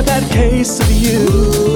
a bad case of you.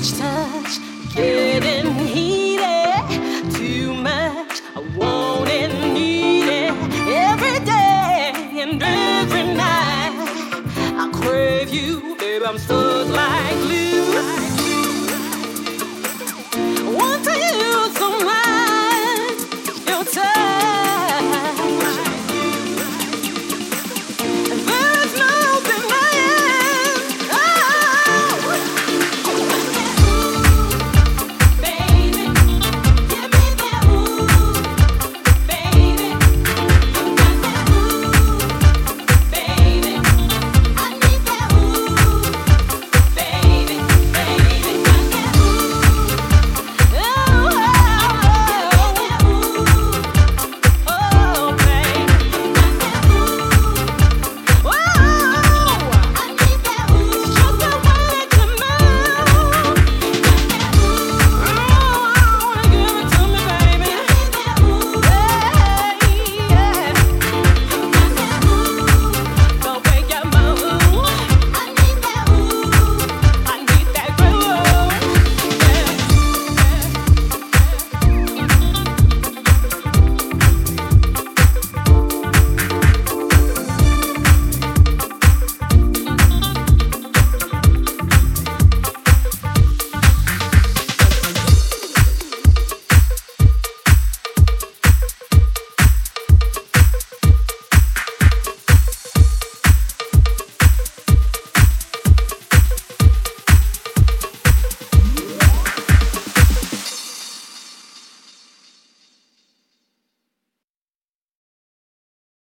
each touch getting heated too much. I want and need it every day and every night. I crave you, babe. I'm so.